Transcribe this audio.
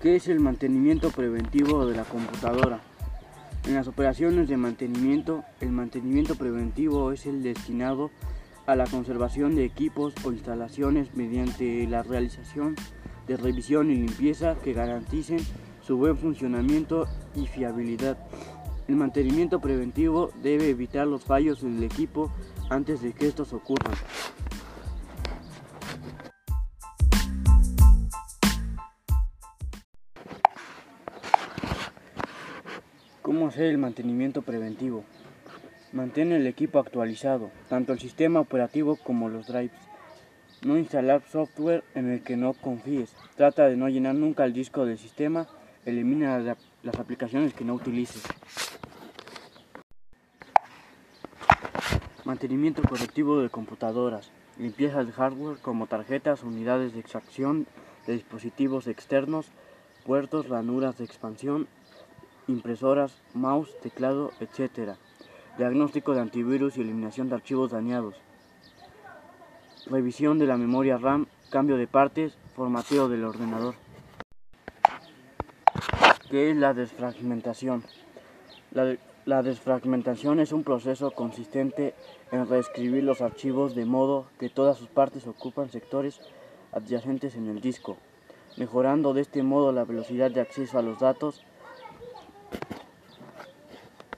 ¿Qué es el mantenimiento preventivo de la computadora? En las operaciones de mantenimiento, el mantenimiento preventivo es el destinado a la conservación de equipos o instalaciones mediante la realización de revisión y limpieza que garanticen su buen funcionamiento y fiabilidad. El mantenimiento preventivo debe evitar los fallos en el equipo antes de que estos ocurran. ¿Cómo hacer el mantenimiento preventivo? Mantén el equipo actualizado, tanto el sistema operativo como los drives. No instalar software en el que no confíes. Trata de no llenar nunca el disco del sistema. Elimina las aplicaciones que no utilices. Mantenimiento correctivo de computadoras. Limpieza de hardware como tarjetas, unidades de extracción de dispositivos externos, puertos, ranuras de expansión, impresoras, mouse, teclado, etc. Diagnóstico de antivirus y eliminación de archivos dañados. Revisión de la memoria RAM, cambio de partes, formateo del ordenador. ¿Qué es la desfragmentación? La, la, desfragmentación es un proceso consistente en reescribir los archivos de modo que todas sus partes ocupan sectores adyacentes en el disco, mejorando de este modo la velocidad de acceso a los datos